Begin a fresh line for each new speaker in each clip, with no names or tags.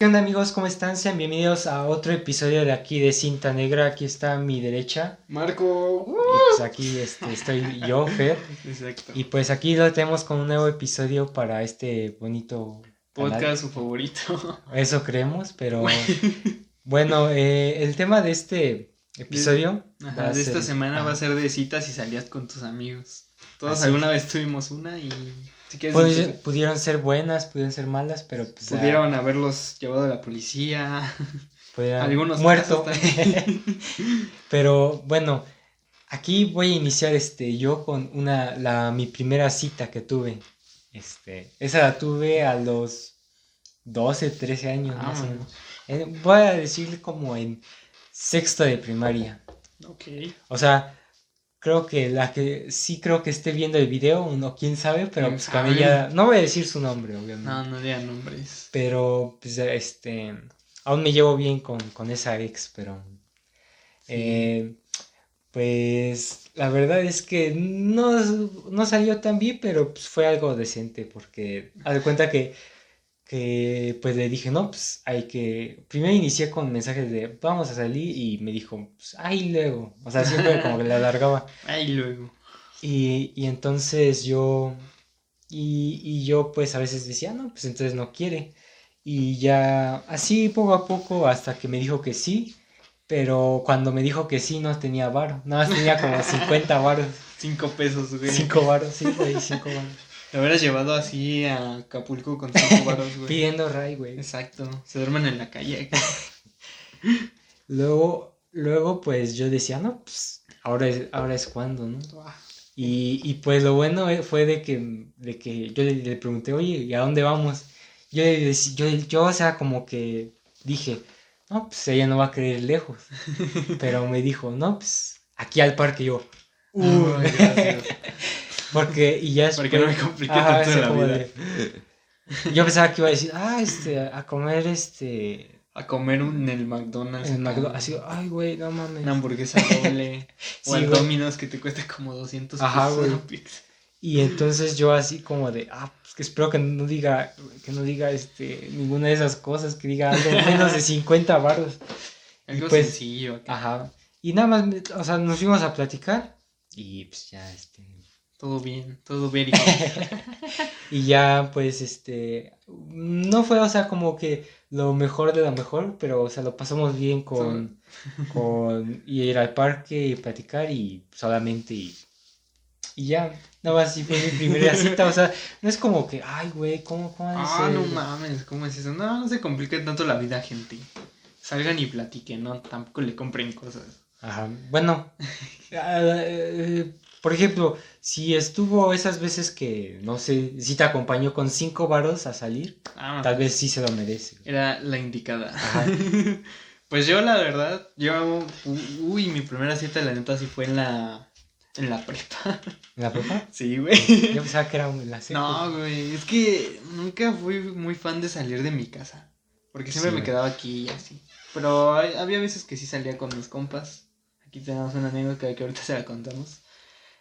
¿Qué onda amigos? ¿Cómo están? Sean bienvenidos a otro episodio de aquí de Cinta Negra. Aquí está a mi derecha.
Marco.
Y pues aquí este, estoy yo, Fer.
Exacto.
Y pues aquí lo tenemos con un nuevo episodio para este bonito
Podcast
canal.
su favorito.
Eso creemos, pero bueno, eh, el tema de este episodio va
Ajá, de esta semana va a ser de citas y salías con tus amigos. Todos
Así
alguna vez tuvimos una y si quieres
Pudi-
empezar.
pudieron ser buenas, pudieron ser malas, pero pues, ah,
pudieron haberlos llevado a la policía.
pudieron-
Algunos
muerto. Pero bueno, aquí voy a iniciar este yo con una la mi primera cita que tuve. Este, esa la tuve a los 12, 13 años
Ah,
más o menos. En- voy a decir como en sexto de primaria.
ok.
O sea, creo que la que sí creo que esté viendo el video, no quién sabe, pero
¿Quién
pues
sabe?
ella no voy a decir su nombre, obviamente.
No, no digan nombres.
Pero, pues, este, aún me llevo bien con, con esa ex, pero,
Sí.
eh, pues, la verdad es que no, no salió tan bien, pero pues, fue algo decente, porque, haz de cuenta que, que, pues, le dije, no, pues, hay que, primero inicié con mensajes de, vamos a salir, y me dijo, pues, ay, luego, o sea, siempre como que le alargaba.
Ahí luego.
Y, y entonces yo, y, y yo pues a veces decía, no, pues entonces no quiere. Y ya así poco a poco hasta que me dijo que sí, pero cuando me dijo que sí no tenía varo, nada más tenía como 50 varos,
Cinco pesos, güey.
5 varos, sí, güey, 5 varos.
Te hubieras llevado así a Acapulco con cinco baros, güey.
Pidiendo ray, güey.
Exacto. Se duermen en la calle.
Luego, luego pues yo decía, no, pues ahora es, ahora es cuando, ¿no? Y, y pues lo bueno eh, fue de que, de que yo le, le pregunté, oye, ¿y a dónde vamos? Yo, yo, yo, o sea, como que dije, no, pues ella no va a querer ir lejos. Pero me dijo, no, pues aquí al parque yo. "Uh".
Gracias.
Porque, y ya
Para que no me complique
Ajá,
tanto la
como
vida.
de- Yo pensaba que iba a decir, ah, este, a comer este.
A comer un, en el McDonald's.
En
acá,
McDo- así, ay, güey, no mames.
Una hamburguesa doble. o
Sí,
al
güey.
Domino's que te cuesta como 200
Ajá,
pesos pizza.
Y entonces yo así como de, ah, pues que espero que no diga, que no diga este, ninguna de esas cosas, que diga algo menos de 50 baros.
Algo
pues,
sencillo acá.
Ajá. Y nada más, o sea, nos fuimos a platicar y pues ya, este,
Todo bien, todo bien.
y ya pues, este, no fue, o sea, como que lo mejor de lo mejor, pero, o sea, lo pasamos bien con, con ir al parque y platicar y solamente y, y ya, nada más así fue mi primera cita, o sea, no es como que, ay, güey, ¿cómo, cómo
Ah,
ser?".
no mames, ¿cómo es eso? No, no se compliquen tanto la vida, gente. Salgan y platiquen, ¿no? Tampoco le compren cosas.
Ajá, bueno, eh, por ejemplo, si estuvo esas veces que, no sé, si te acompañó con cinco varos a salir,
Ah,
tal vez sí se lo merece.
Era la indicada.
Ajá.
pues yo, la verdad, yo. Uy, mi primera cita, la neta, sí fue en la. En la prepa.
¿En la prepa?
Sí, güey.
Yo pensaba que era en la.
No, güey, es que nunca fui muy fan de salir de mi casa. Porque siempre
Sí,
me quedaba aquí y así. Pero hay- había veces que sí salía con mis compas. Aquí tenemos una anécdota que ahorita se la contamos.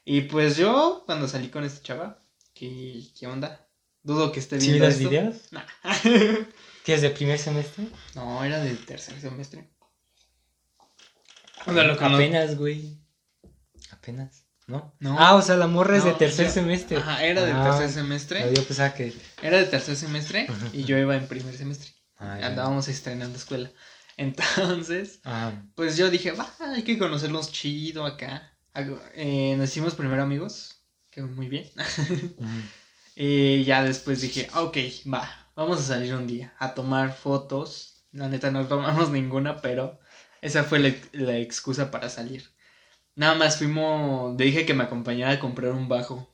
Y pues yo, cuando salí con esta chava, ¿qué, qué onda? Dudo que esté
¿Sí
viendo
los
esto.
videos?
Nah.
¿Qué es de primer semestre?
no, era del tercer semestre. O sea, lo
Apenas, güey. Apenas, ¿no?
No.
Ah, o sea, la morra es de tercer
yo-
semestre.
Ajá, era del
Ah,
tercer semestre.
Yo pensaba que...
Era del tercer semestre y yo iba en primer semestre.
Ah, ya.
Andábamos estrenando escuela. Entonces,
Ah,
pues yo dije, va, hay que conocerlos chido acá. Eh, nos hicimos primero amigos, que muy bien. y ya después dije, ok, va, vamos a salir un día a tomar fotos. La neta no tomamos ninguna, pero esa fue la, la excusa para salir. Nada más fuimos, le dije que me acompañara a comprar un bajo.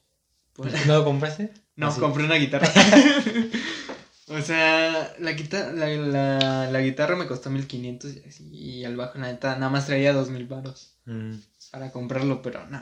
Pues-
¿No lo compraste?
no,
Ah,
compré una guitarra. o sea, la, guitarra, la, la, la guitarra me costó 1500 y, el bajo, la neta, nada más traía 2000 baros
Mm.
para comprarlo, pero no.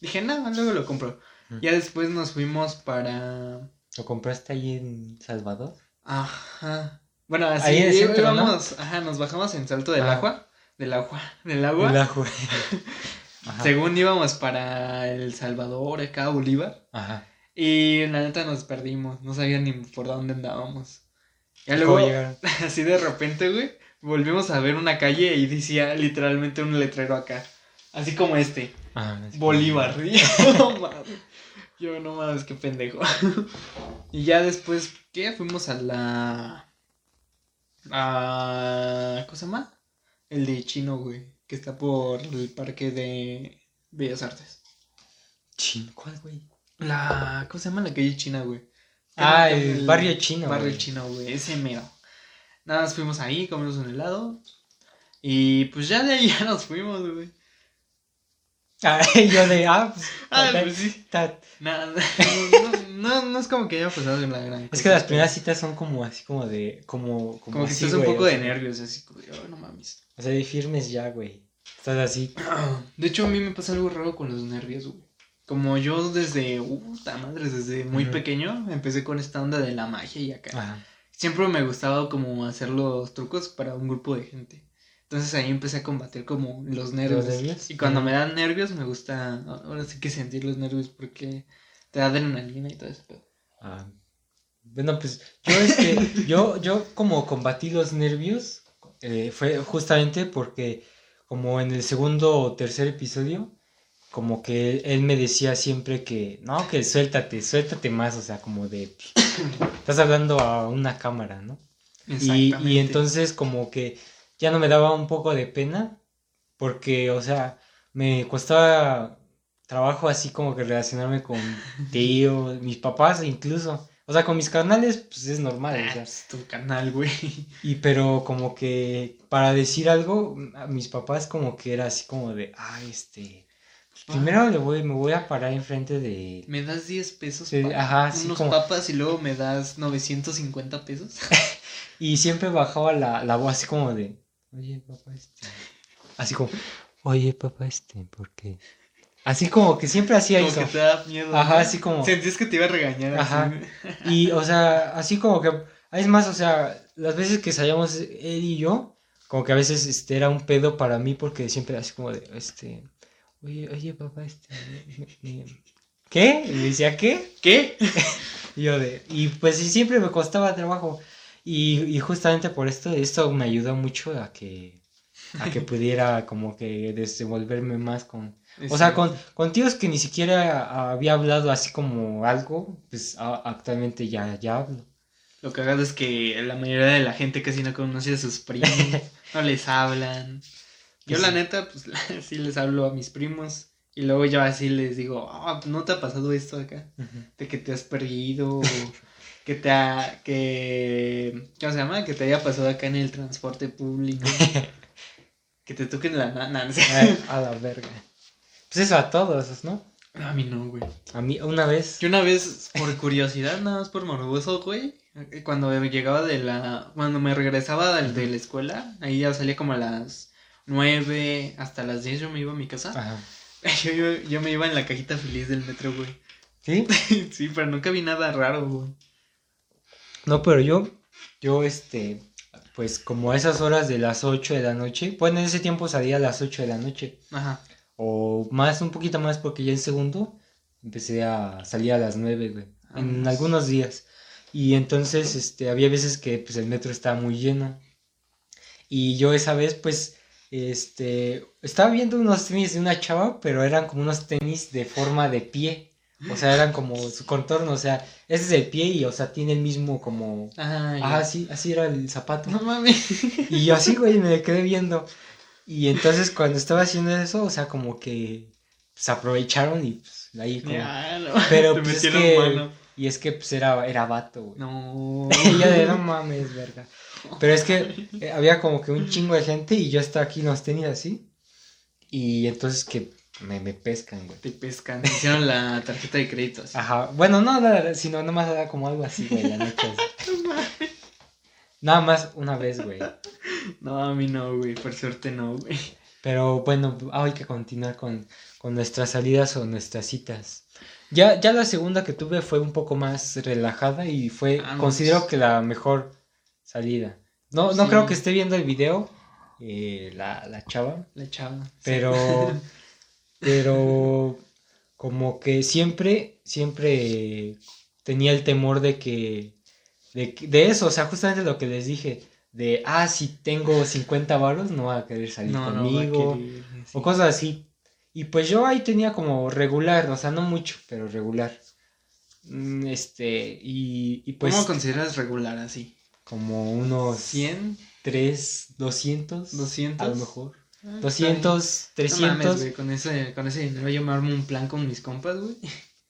Dije, no, luego lo compro.
Mm.
Ya después nos fuimos para.
¿Lo compraste ahí en Salvador?
Ajá. Bueno, así
Ahí centro, ¿no?
íbamos, ajá, nos bajamos en Salto del
Ah.
Agua. Del agua. Del agua.
El ajo. Ajá.
Según íbamos para El Salvador, acá, Bolívar.
Ajá.
Y la neta nos perdimos, no sabía ni por dónde andábamos. Y luego, así de repente, güey, volvimos a ver una calle y decía literalmente un letrero acá. Así como este. Ah, Bolívar. no. Yo no mames, qué pendejo. y ya después, ¿qué? Fuimos a la. A. ¿Cómo se llama? El de chino, güey. Que está por el parque de Bellas Artes.
¿Chino? ¿Cuál, güey?
La. ¿Cómo se llama la calle china, güey?
Ah, el, barrio chino.
Barrio chino, güey. Ese mero. Nada más fuimos ahí, comimos un helado. Y pues ya de ahí ya nos fuimos, güey.
Ah, yo de, ah, pues,
ah, pues sí. Nada, no, no, es como que haya pasado en la gran.
Es que las primeras citas son como así, como de, como,
como, como que estás un poco de nervios, así, como, oh, no mames.
O sea, de firmes ya, güey. Estás así.
De hecho, a mí me pasa algo raro con los nervios, güey. Como yo desde, puta madre, desde muy pequeño, empecé con esta onda de la magia y acá. Siempre me gustaba como hacer los trucos para un grupo de gente. Entonces ahí empecé a combatir como los nervios. Y cuando me dan nervios me gusta, ahora sí que sentir los nervios porque te da adrenalina y todo eso.
Ah, bueno, pues yo es que yo, yo como combatí los nervios eh, fue justamente porque como en el segundo o tercer episodio, como que él me decía siempre que, no, que suéltate, suéltate más, o sea, como de, estás hablando a una cámara, ¿no? Y, y entonces como que ya no me daba un poco de pena, porque, o sea, me costaba trabajo así como que relacionarme con tíos, mis papás incluso. O sea, con mis canales, pues es normal. o sea.
Es tu canal, güey.
Y pero como que para decir algo, a mis papás como que era así como de, ah, este, pues primero le voy, me voy a parar enfrente de...
¿Me das 10 pesos? ajá, sí, unos papas y luego me das 950 pesos.
y siempre bajaba la, la voz así como de, oye, papá, este. Así como, oye, papá, este, ¿por qué? Así como que siempre hacía
como
eso.
que te da miedo.
Ajá, así como.
Sentías que te iba a regañar.
Ajá. Y, o sea, así como que. Es más, o sea, las veces que salíamos él y yo, como que a veces este era un pedo para mí porque siempre así como de, este, oye, oye, papá, este, ¿qué? Y decía, ¿qué?
¿Qué?
y yo de, y pues siempre me costaba trabajo. Y, justamente por esto, esto me ayudó mucho a que, a que pudiera como que desenvolverme más con... O sea, con, con tíos que ni siquiera había hablado así como algo, pues actualmente ya, ya hablo.
Lo que hagas es que la mayoría de la gente casi no conoce a sus primos, no les hablan. Yo pues la neta, pues sí les hablo a mis primos y luego yo así les digo, ah, ¿no te ha pasado esto acá? De que te has perdido que te ha, que, ¿cómo se llama? Que te haya pasado acá en el transporte público. que te toquen la nana.
a la verga. Pues eso a todos, ¿no?
A mí no, güey.
A mí una vez.
Yo una vez, por curiosidad, nada más por morboso, güey. Cuando llegaba de la. Cuando me regresaba de, la escuela, ahí ya salía como a las nueve hasta las diez yo me iba a mi casa. Ajá. Yo, yo, yo me iba en la cajita feliz del metro, güey.
¿Sí?
sí, pero nunca vi nada raro, güey.
No, pero yo, yo, este, pues como a esas horas de las 8 de la noche, pues en ese tiempo salía a las 8 de la noche. Ajá. O más, un poquito más, porque ya en segundo empecé a salir a las 9, güey. Ah, en pues. algunos días. Y entonces, este, había veces que pues el metro estaba muy lleno. Y yo esa vez, pues, este, estaba viendo unos tenis de una chava, pero eran como unos tenis de forma de pie. O sea, eran como su contorno, o sea, ese es el pie y, o sea, tiene el mismo como... Ah, sí, así era el zapato.
No mames.
Y yo así, güey, me quedé viendo. Y entonces cuando estaba haciendo eso, o sea, como que se aprovecharon y pues ahí como... Pero pues es que... Y es que pues era, era vato, güey.
No.
Yo de no mames, verga. Pero es que eh, había como que un chingo de gente y yo estaba aquí los tenía así. Y entonces que me, me pescan, güey.
Te pescan. Te hicieron la tarjeta de créditos.
Ajá. Bueno, no, nada, sino nomás era como algo así, güey, la noche. Nada más una vez, güey.
No, a mí no, güey. Por suerte no, güey.
Pero bueno, hay que continuar con, con nuestras salidas o nuestras citas. Ya, ya la segunda que tuve fue un poco más relajada y fue, ah, considero pues. que la mejor salida. No, no creo que esté viendo el video, eh, la, la chava.
La chava.
Pero pero como que siempre, siempre tenía el temor de que, de, de eso, o sea, justamente lo que les dije, de, ah, si tengo 50 varos, no va a querer salir
No, no va a
conmigo,
querer, sí.
o cosas así. Y pues yo ahí tenía como regular, o sea, no mucho, pero regular. Mm, Este, y, y pues
¿Cómo consideras regular así?
como unos
¿100?
3, 200,
200?
a lo mejor.
Ah, está
200,
bien. No
300.
mames, güey, con ese, con ese dinero yo me armo un plan con mis compas, güey.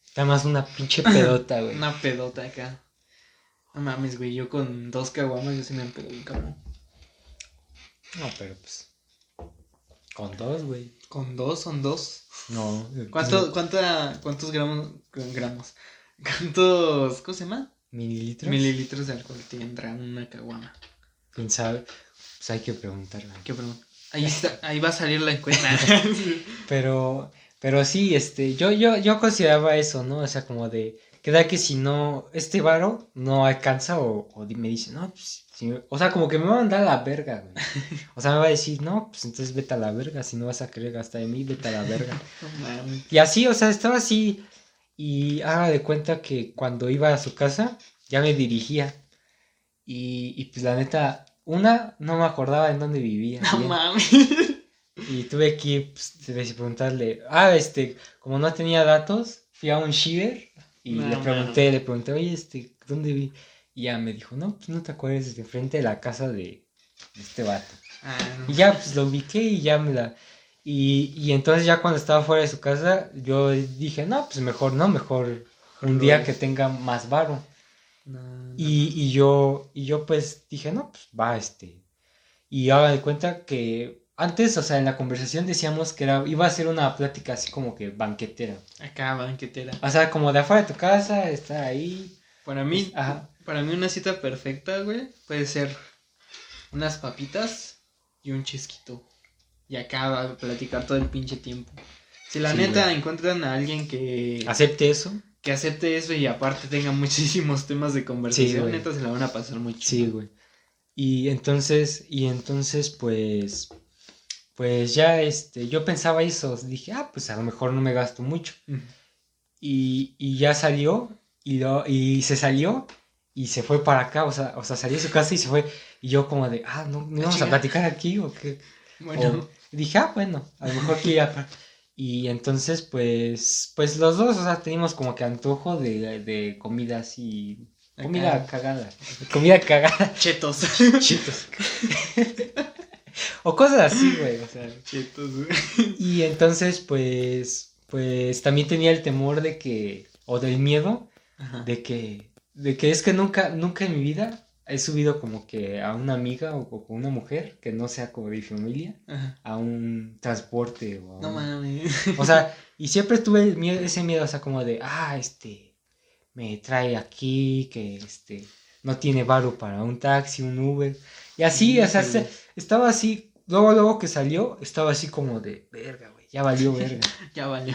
Está más una pinche pedota, güey.
Una pedota acá. No mames, güey, yo con dos caguamas yo sí me empedo bien cabrón.
No, pero pues. Con dos, güey.
Con dos son dos.
No.
¿Cuánto, cuánta, ¿Cuántos gramos, gramos? ¿Cuántos, cómo se llama?
¿Mililitros?
Mililitros de alcohol tendrá una caguama?
¿Quién sabe? Pues hay que preguntarle.
¿Qué pregunta? Ahí está, ahí va a salir la encuesta.
Pero, pero sí, este, yo, yo, yo consideraba eso, ¿no? O sea, como de, que da que si no, este varo no alcanza o, me dice, no, pues, si- o sea, como que me va a mandar a la verga, güey. O sea, me va a decir, no, pues entonces vete a la verga, si no vas a querer gastar en mí, vete a la verga. Y así, o sea, estaba así y haga de cuenta que cuando iba a su casa ya me dirigía. Y, y pues la neta, una, no me acordaba en dónde vivía.
No
bien.
mames.
Y tuve que pues, preguntarle, ah, este, como no tenía datos, fui a un shiver y
No,
le pregunté, le pregunté, oye, este, ¿dónde vi? Y ya me dijo, no, pues no te acuerdas, de frente de la casa de, de este vato.
Ah,
Y ya, pues lo ubiqué y ya me la... Y, y entonces ya cuando estaba fuera de su casa, yo dije, no, pues mejor, no, mejor un día que tenga más varo.
no, no.
Y, y yo, y yo pues dije, no, pues va, este. Y haga de cuenta que antes, o sea, en la conversación decíamos que era, iba a ser una plática así como que banquetera.
Acá, banquetera.
O sea, como de afuera de tu casa, estar ahí.
Para mí,
Ajá.
para mí una cita perfecta, güey, puede ser unas papitas y un chisquito. Y acá va a platicar todo el pinche tiempo. Si la
Sí,
neta
güey.
encuentran a alguien que,
Acepte eso.
que acepte eso y aparte tenga muchísimos temas de conversación,
güey.
neta se la van a pasar muy chido.
Sí, güey. Y entonces, y entonces, pues, pues ya, este, yo pensaba eso, dije, ah, pues a lo mejor no me gasto mucho. Y, y ya salió, y, lo, y se salió, y se fue para acá, o sea, o sea, salió de su casa y se fue, y yo como de, ah, no, ¿no vamos a platicar aquí o qué?
Bueno,
O- dije, ah, bueno, a lo mejor que ya. Y entonces, pues, pues los dos, o sea, teníamos como que antojo de, de comida así,
Acá.
comida cagada, comida cagada.
chetos.
Chitos. o cosas así, güey. O sea.
chetos, güey.
Y entonces, pues, pues también tenía el temor de que, o del miedo,
Ajá.
de que, de que es que nunca, nunca en mi vida he subido como que a una amiga o, o con una mujer que no sea como de mi familia
Ajá.
a un transporte o a
No
un-
mames.
o sea, y siempre tuve el miedo, ese miedo, o sea, como de, ah, este, me trae aquí, que este, no tiene varo para un taxi, un Uber. Y así, o sea, se- estaba así, luego, luego que salió, estaba así como de, verga, güey, ya valió verga.
Ya vale.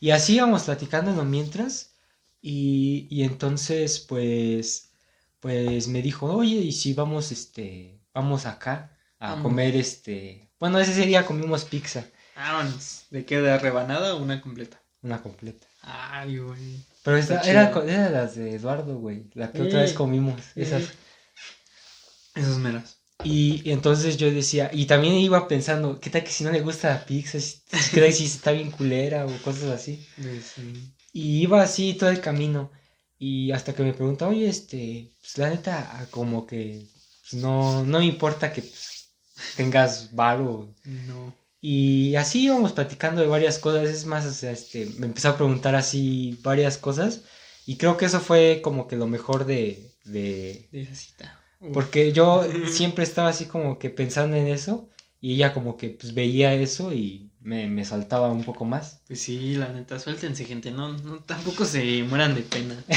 y así íbamos platicando mientras, y, y entonces, pues, pues me dijo, oye, ¿y si vamos, este, vamos acá a
Vamos.
comer, este, bueno, ese día comimos pizza,
Vámonos. ¿De qué? ¿De rebanada o una completa?
una completa.
Ay, güey.
Pero esta, era, era las de Eduardo, güey. La que otra vez comimos. Esas.
sí. Esos meras.
Y, y entonces yo decía, y también iba pensando, ¿qué tal que si no le gusta la pizza? Si- ¿Qué tal si está bien culera o cosas así?
Sí.
Y iba así todo el camino. Y hasta que me pregunta, oye, este, pues la neta, ah, como que pues, no, no me importa que pues, tengas varo.
No.
Y así íbamos platicando de varias cosas. Es más, o sea, este, me empezó a preguntar así varias cosas. Y creo que eso fue como que lo mejor de, de,
De esa cita.
Porque yo siempre estaba así como que pensando en eso y ella como que pues veía eso y me, me saltaba un poco más.
Pues sí, la neta, suéltense, gente. No, no tampoco se mueran de pena.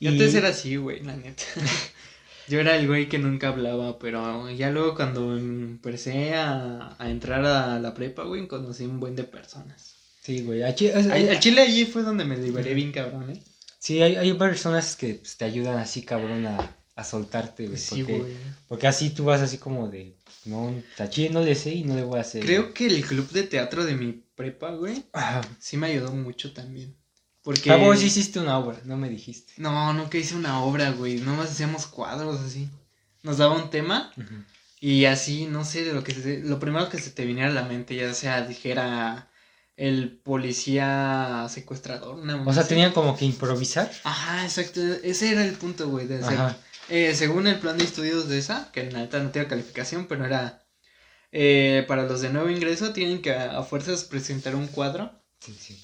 Y
antes era así, güey, la neta. Yo era el güey que nunca hablaba, pero ya luego cuando empecé a, a entrar a la prepa, güey, conocí un buen de personas.
Sí, güey. a chi- es-
Al al chile allí fue donde me liberé bien cabrón, ¿eh?
Sí, hay, hay personas que pues, te ayudan así cabrón a, a soltarte, güey.
Sí,
porque,
güey.
porque así tú vas así como de, no, Chile no le sé y no le voy a hacer.
Creo que el club de teatro de mi prepa, güey,
Ah,
sí me ayudó mucho también. Porque...
Ah, vos hiciste una obra, no me dijiste.
No, nunca hice una obra, güey. Nomás hacíamos cuadros así. Nos daba un tema y así, no sé, de lo que se, lo primero que se te viniera a la mente, ya sea dijera el policía secuestrador. Una
o sea, tenían como que improvisar.
Ajá, exacto. Ese era el punto, güey, de hacer. Eh, según el plan de estudios de esa, que en la no tenía calificación, pero era eh, para los de nuevo ingreso, tienen que a, fuerzas presentar un cuadro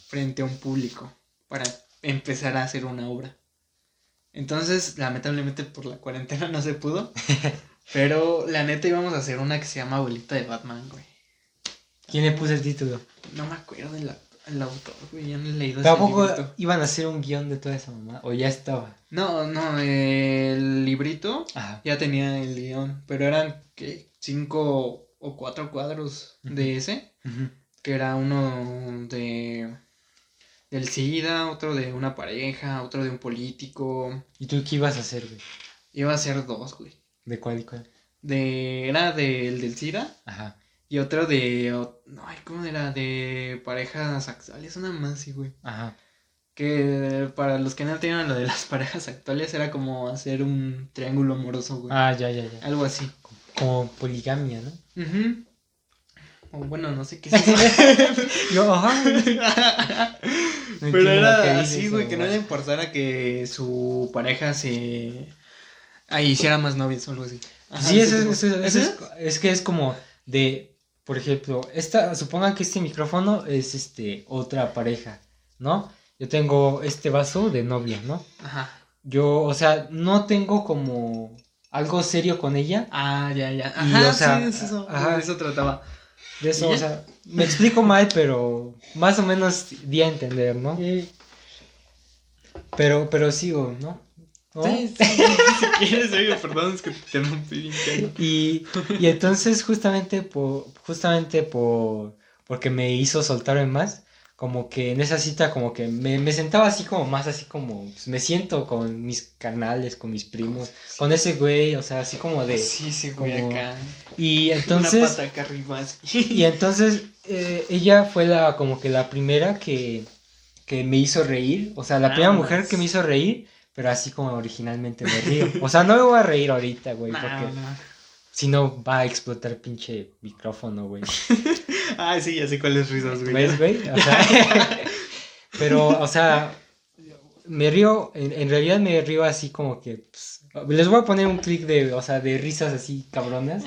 frente a un público para empezar a hacer una obra. Entonces, lamentablemente por la cuarentena no se pudo. pero la neta íbamos a hacer una que se llama Abuelita de Batman, güey.
¿Quién le puso el título?
No me acuerdo del el autor, güey. Ya no he leído
¿Tampoco iban a hacer un guion de toda esa mamá? ¿O ya estaba?
No, no, el librito ya tenía el guion. Pero eran, ¿qué? Cinco o cuatro cuadros de ese. Que era uno de del SIDA, otro de una pareja, otro de un político.
¿Y tú qué ibas a hacer, güey?
Iba a hacer dos, güey.
¿De cuál y cuál?
De, era del, del SIDA. Ajá. Y otro de. No, ¿cómo era? De parejas actuales, una más, sí, güey. Ajá. Que para los que no tenían lo de las parejas actuales era como hacer un triángulo amoroso, güey.
Ah, ya, ya, ya.
Algo así.
Como poligamia, ¿no?
Ajá. O bueno, no sé qué es eso. Yo, ajá. Pero era así, güey, que no le importara que su pareja se. Ah, hiciera más novios o algo así.
sí, eso, es, es, que es como de, por ejemplo, esta, supongan que este micrófono es este otra pareja, ¿no? Yo tengo este vaso de novia, ¿no? Ajá. Yo, o sea, no tengo como algo serio con ella.
Ah, ya, ya. Ajá, sí, eso, ajá, eso trataba.
De eso, o sea, me explico mal, pero más o menos di a entender, ¿no? Pero, pero sigo, ¿no? Sí, sí,
si quieres, oigo, perdón, es que te rompí
y, y entonces, justamente por, justamente por, porque me hizo soltarme más, como que en esa cita como que me, me sentaba así como más así como pues, me siento con mis canales, con mis primos, con ese güey, o sea, así como de
Sí, sí, güey acá.
Y entonces Una
pata acá arriba.
Y entonces eh, ella fue la como que la primera que que me hizo reír, o sea, la primera mujer que me hizo reír, pero así como originalmente me río. O sea, no me voy a reír ahorita, güey, porque si no, va a explotar pinche micrófono, güey.
ah, sí, ya sé cuáles risas, güey.
¿Ves, güey? O sea, pero, o sea, me río, en, realidad me río así como que, pues, les voy a poner un clic de, o sea, de risas así cabronas.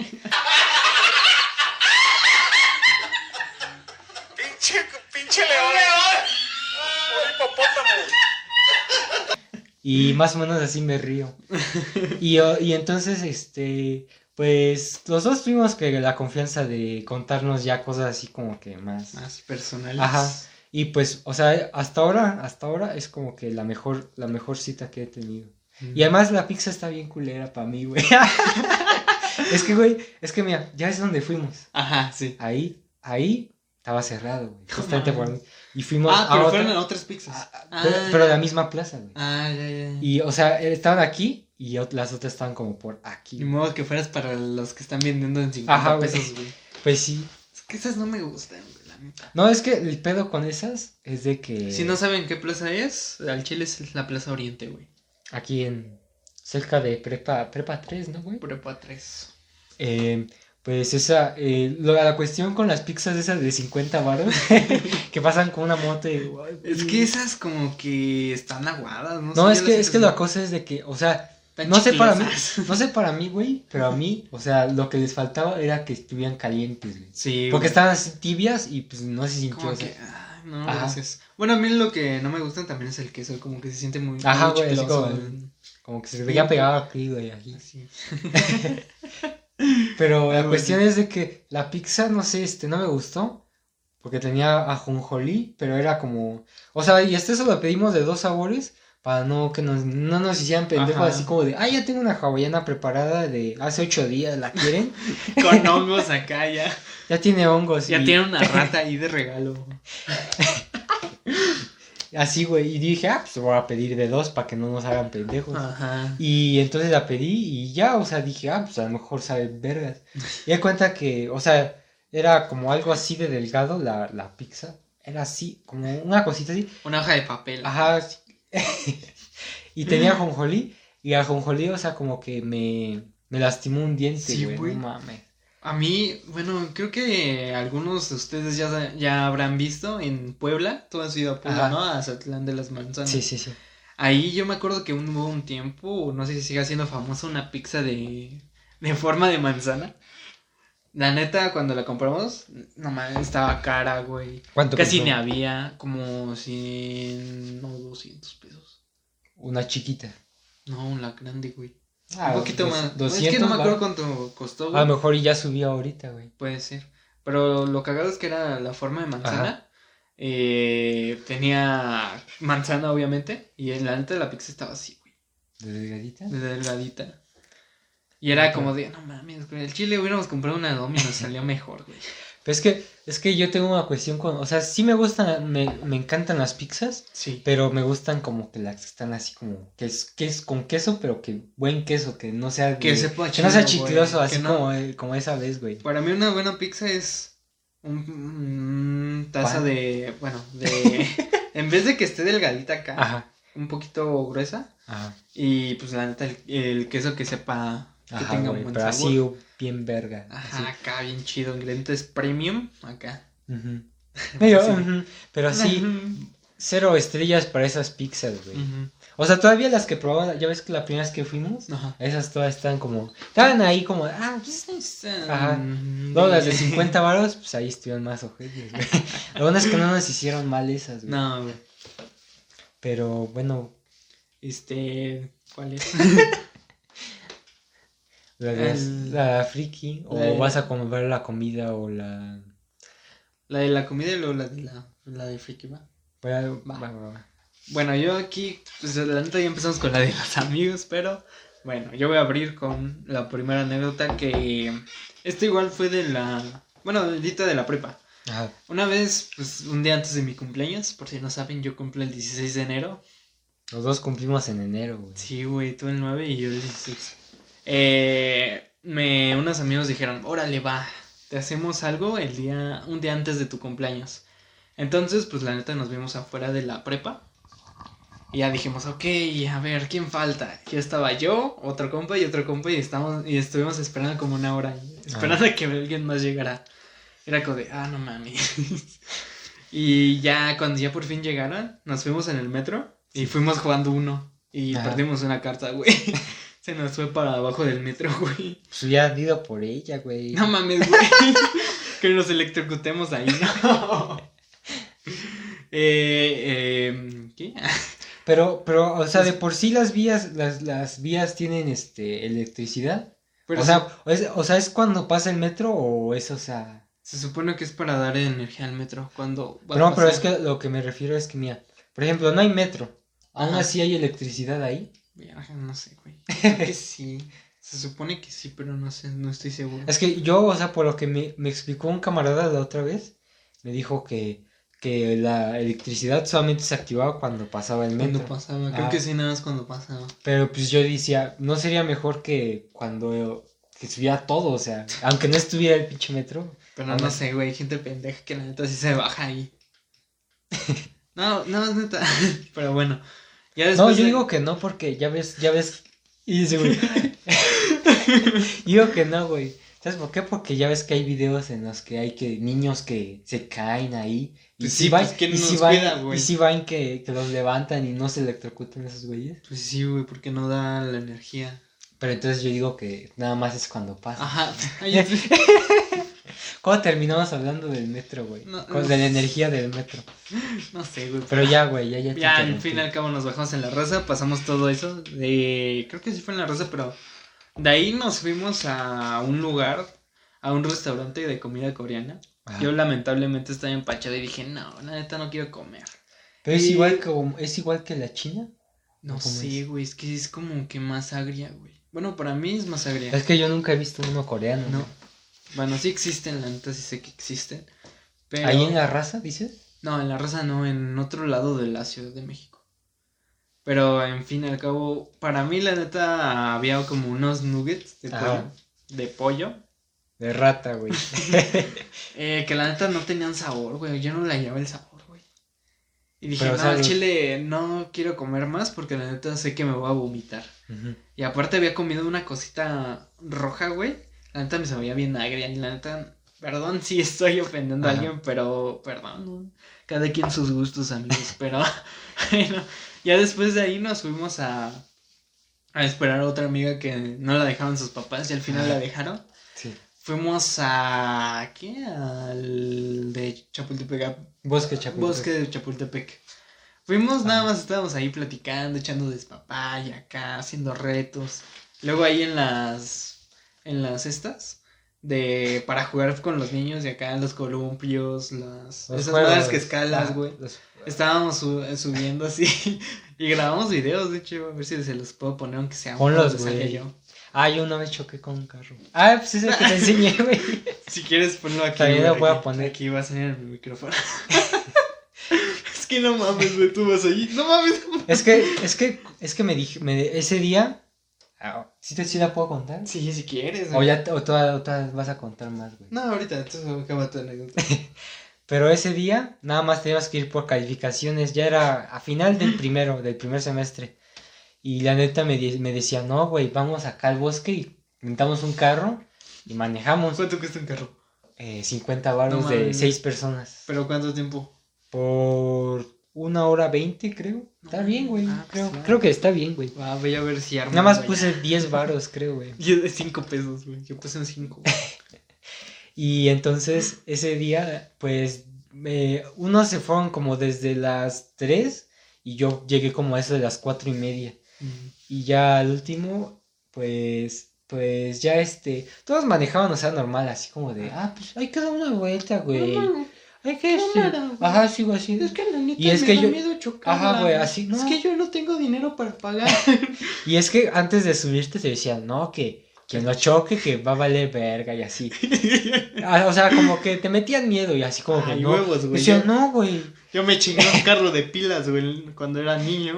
Y más o menos así me río. Y, y entonces, este, pues los dos tuvimos que la confianza de contarnos ya cosas así como que más...
Más personales.
Ajá. Y pues, o sea, hasta ahora, hasta ahora es como que la mejor, la mejor cita que he tenido. Y además la pizza está bien culera para mí, güey. es que, güey, es que mira, ya es donde fuimos.
Ajá, sí.
Ahí, ahí estaba cerrado, güey. Justamente por mí. Y fuimos
ah, pero fueron a otras pizzas.
Ah, ah, pero, de la misma plaza, güey.
Ah, ya, ya.
Y, o sea, estaban aquí y las otras estaban como por aquí.
Y modo que fueras para los que están vendiendo en 50 pesos, güey.
Pues sí.
Es que esas no me gustan, güey, la neta.
No, es que el pedo con esas es de que.
Si no saben qué plaza es, al Chile es la Plaza Oriente, güey.
Aquí en. cerca de Prepa, Prepa 3, ¿no, güey?
Prepa 3.
Eh, pues esa, eh, la cuestión con las pizzas esas de 50 baros que pasan con una moto y...
Es que esas como que están aguadas, ¿no?
No, es que, es que la cosa es de que, o sea, no sé para mí, no sé para mí, güey, pero a mí, o sea, lo que les faltaba era que estuvieran calientes, güey. Sí. Porque estaban así tibias y pues no se sintió.
Como que, no, gracias. Bueno, a mí lo que no me gusta también es el queso, como que se siente muy, Ajá, güey,
como, que se veía pegado aquí, güey, aquí. Sí. pero la cuestión es de que la pizza, no sé, este, no me gustó. Porque tenía ajonjolí, pero era como... O sea, y este solo lo pedimos de dos sabores para no que nos, no nos hicieran pendejos así como de, ah, ya tengo una hawaiana preparada de hace ocho días, ¿la quieren?
Con hongos acá ya.
Ya tiene hongos.
Ya tiene una rata ahí de regalo.
así, güey, y dije, ah, pues voy a pedir de dos para que no nos hagan pendejos. Ajá. Y entonces la pedí y ya, o sea, dije, ah, pues a lo mejor sabe vergas. Y di cuenta que, o sea, era como algo así de delgado la, la pizza. era así, como una cosita así.
Una hoja de papel.
Ajá. sí. y tenía jonjolí. Y a jonjolí, o sea, como que me, me lastimó un diente,
Sí,
güey.
güey.
No mames.
A mí, bueno, creo que algunos de ustedes ya, ya habrán visto en Puebla. Tú has ido a Puebla,
Ajá.
¿no? A Zatlán de las Manzanas.
Sí, sí, sí.
Ahí yo me acuerdo que hubo un tiempo, no sé si siga siendo famosa, una pizza de, de forma de manzana. La neta, cuando la compramos, no mames, estaba cara, güey.
¿Cuánto
Casi ni había, como 100 o 200 pesos.
Una chiquita.
No, la grande, güey.
Ah,
un poquito
dos-
más.
200
es que no me acuerdo cuánto costó,
A
güey.
lo mejor y ya subió ahorita, güey.
Puede ser. Pero lo cagado es que era la forma de manzana. Eh, tenía manzana, obviamente. Y en la neta la pizza estaba así, güey.
¿De delgadita?
de delgadita. Y era como de, no mames, güey, el chile hubiéramos comprado una Domino, salió mejor, güey.
Pero es que, es que yo tengo una cuestión con. O sea, sí me gustan, me, me encantan las pizzas.
Sí.
Pero me gustan como que las que están así como. Que es, que es con queso, pero que buen queso, que no sea.
Que
de-
sepa
que no sea
güey,
chicloso, así
no-
como, eh, como esa vez, güey.
Para mí una buena pizza es un, un taza
Pan.
de, bueno, de, en vez de que esté delgadita acá,
Ajá,
un poquito gruesa,
ajá.
y pues la neta, el, el queso que sepa, que
Ajá,
tenga
güey,
un buen
pero
sabor.
así bien verga.
Ajá, acá bien chido, ingredientes premium, acá. Sí.
ujú, pero así, cero estrellas para esas pizzas, güey. O sea, todavía las que probaba, ya ves que la primera vez que fuimos,
Ajá.
esas todas están como. Estaban ahí como, ah, pues, Ajá. No, las de 50 varos, pues ahí estuvieron más ojetes, güey. Lo bueno es que no nos hicieron mal esas, güey.
No, güey.
Pero bueno,
Este, ¿cuál es?
la
El-
la friki, o
la
vas a comer la comida o la.
La de la comida y luego la de la, la de friki, ¿va?
Bueno,
Va.
va, va.
Bueno, yo aquí, pues la neta ya empezamos con la de los amigos, pero bueno, yo voy a abrir con la primera anécdota que esta igual fue de la, bueno, del dita de la prepa.
Ajá.
Una vez, pues un día antes de mi cumpleaños, por si no saben, yo cumplo el 16 de enero.
Los dos cumplimos en enero, güey.
Sí, güey, tú el 9 y yo el 16. Eh, me, unos amigos dijeron, órale, va, te hacemos algo el día, un día antes de tu cumpleaños. Entonces, pues la neta nos vimos afuera de la prepa. Y ya dijimos, ok, a ver, ¿quién falta? Ya estaba yo, otro compa y otro compa y, estamos, y estuvimos esperando como una hora, esperando a que alguien más llegara. Era como de, ah, no mames. y ya, cuando ya por fin llegaron, nos fuimos en el metro y fuimos jugando uno. Y
Ajá.
perdimos una carta, güey. Se nos fue para abajo del metro, güey.
Pues hubiera ido por ella, güey.
No mames, güey. que nos electrocutemos ahí, ¿no? eh, eh, ¿Qué?
Pero, pero, o sea, de por sí las vías, las, las vías tienen este electricidad.
Pero
o
se-
sea, es, o sea, ¿es cuando pasa el metro o es, o sea?
se, supone que es para dar energía al metro cuando va a
No, pero es
pasar.
que lo que me refiero es que, mira, por ejemplo, no hay metro. Aún así hay electricidad ahí.
Verga, No sé, güey. Creo que sí. Se supone que sí, pero no sé, no estoy seguro.
Es que yo, o sea, por lo que me, me explicó un camarada la otra vez, me dijo que, que la electricidad solamente se activaba cuando pasaba el
Cuando
metro.
pasaba, creo
Ah.
que sí, nada más cuando pasaba.
Pero pues yo decía, ¿no sería mejor que cuando que subiera todo? O sea, aunque no estuviera el pinche metro.
Pero
Ah,
no
no.
sé, güey, gente pendeja que la neta sí se baja ahí. No, no, es neta. Pero bueno. Ya después
No, yo
de-
digo que no porque ya ves, ya ves. Y dice, güey. digo que no, güey. ¿Sabes por qué? Porque ya ves que hay videos en los que hay que niños que se caen ahí. Y
Pues
si
sí,
van,
pues, ¿quién
y
nos
si van, y si van que, que los levantan y no se electrocutan esos güeyes.
Pues sí, güey, porque no da la energía.
Pero entonces yo digo que nada más es cuando pasa.
Ajá. Ay,
¿Cómo terminamos hablando del metro, güey?
No,
Con- de la energía del metro.
no sé, güey.
Pero ya, güey, ya, ya.
Ya, al fin y al cabo nos bajamos en la raza, pasamos todo eso. De... Creo que sí fue en la raza, pero de ahí nos fuimos a un lugar, a un restaurante de comida coreana. Yo lamentablemente estaba empachado y dije, no, la neta no quiero comer.
Pero es igual que, es igual que la China.
No
¿Cómo
sé, güey, es que es como que más agria, güey. Bueno, para mí es más agria.
Es que yo nunca he visto uno coreano.
No.
Güey.
Bueno, sí existen, la neta sí sé que existen. Pero...
¿Ahí en la raza, dices?
No, en la raza no, en otro lado de la Ciudad de México. Pero en fin al cabo, para mí la neta había como unos nuggets de pollo. De pollo.
De rata, güey.
eh, que la neta no tenían sabor, güey. Yo no le hallaba el sabor. Y dije,
Pero,
no, al chile no quiero comer más porque la neta sé que me voy a vomitar. Y aparte había comido una cosita roja, güey. La neta me se veía bien agria. Y la neta, perdón si estoy ofendiendo a alguien, pero perdón. ¿no? Cada quien sus gustos, amigos. pero bueno, ya después de ahí nos fuimos a, a esperar a otra amiga que no la dejaban sus papás y al final
Ajá.
la dejaron.
Sí.
Fuimos a. ¿Qué? Al de Chapultepec. a
Bosque Chapultepec.
Bosque de Chapultepec. Fuimos, nada más estábamos ahí platicando, echando despapaya acá, haciendo retos. Luego ahí en las. En las estas. De. Para jugar con los niños de acá, los columpios, las.
Los
esas
juegos.
madres que escalas,
Ah,
güey. Estábamos su- subiendo así. y grabamos videos, de hecho, a ver si se los puedo poner aunque sea
Ponlos, güey.
yo.
Ah, yo una vez choqué con un carro. Ah, pues es el que te enseñé, güey.
Si quieres ponlo aquí.
También lo voy a poner.
Aquí va a salir mi micrófono. es que no mames, güey, tú vas ahí. No mames.
Es que, es que, es que me dije, me, ese día, ¿sí, te, sí la puedo contar?
Sí, si quieres.
O ya, o toda, otra vas a contar más, güey.
No, ahorita, entonces acaba tu anécdota.
Pero ese día, nada más teníamos que ir por calificaciones, ya era a final del primero, del primer semestre. Y la neta me, me decía, no, güey, vamos acá al bosque y rentamos un carro y manejamos
¿Cuánto cuesta un carro?
eh, 50 baros
No
de
mames.
6 personas.
¿Pero cuánto tiempo?
Por una hora 20, creo. Está bien, güey.
Ah, pues,
creo,
claro.
creo que está bien, güey.
Va, voy a ver si armo.
Nada más puse 10 varos, creo, güey.
Yo de 5 pesos, güey. Yo puse un 5.
Y entonces ese día, pues, eh, unos se fueron como desde las 3 y yo llegué como a eso de las 4 y media. Y ya al último, pues, pues ya este, todos manejaban, o sea, normal, así como de, ah, pues hay que dar una vuelta, güey. Hay que, este,
nada, güey.
ajá, sí, güey, así.
Es que la neta
Y es
me
que
da
yo-
miedo chocar.
Ajá, güey, así, no.
Es que yo no tengo dinero para pagar.
Y es que antes de subirte te decían, no, que quien lo choque, que va a valer verga y así. Ah, O sea, como que te metían miedo y así como que
Ay,
no.
huevos, güey.
Decían,
Yo-
no, güey.
Yo me chingué un carro de pilas, güey, cuando era niño.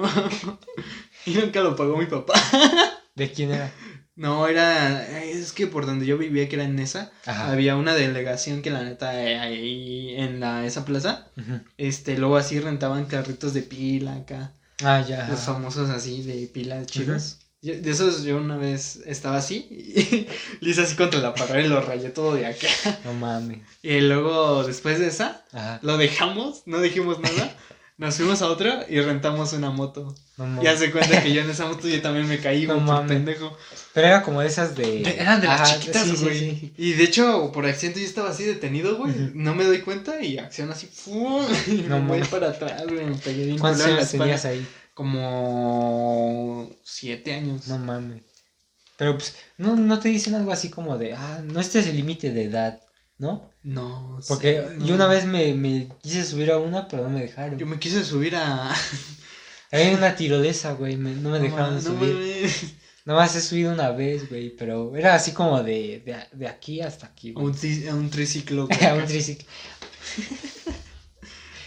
y nunca lo pagó mi papá.
¿De quién era?
No, era. Es que por donde yo vivía, que era en esa,
Ajá.
había una delegación que la neta eh, ahí en la, esa plaza. Este, luego así rentaban carritos de pila acá.
Ah, ya.
Los famosos así de pilas chidos. Yo- de esos yo una vez estaba así y le hice así contra la pared y lo rayé todo de acá.
No mames.
Y luego después de esa,
Ajá.
lo dejamos, no dijimos nada. Nos fuimos a otra y rentamos una moto.
No mames.
Ya se cuenta que yo en esa moto yo también me caí,
No
por pendejo.
Pero era como de esas de.
De- eran de las
Ajá,
chiquitas,
sí, sí,
güey.
sí.
Y de hecho, por accidente yo estaba así detenido, güey. No me doy cuenta y acción así, ¡fum! Y
No
me voy para atrás, güey. Me pegué bien
¿Cuántos años tenías ahí?
Como siete años.
No mames. Pero pues, no, no te dicen algo así como de, ah, no este es el límite de edad, ¿no?
No,
Porque
sí, no.
yo una vez me, me quise subir a una, pero no me dejaron.
Yo me quise subir a.
Hay una tirolesa, güey, me- no me dejaron subir. Nada más he subido una vez, güey, pero era así como de, de, de aquí hasta aquí, güey.
a un triciclo.
A un triciclo.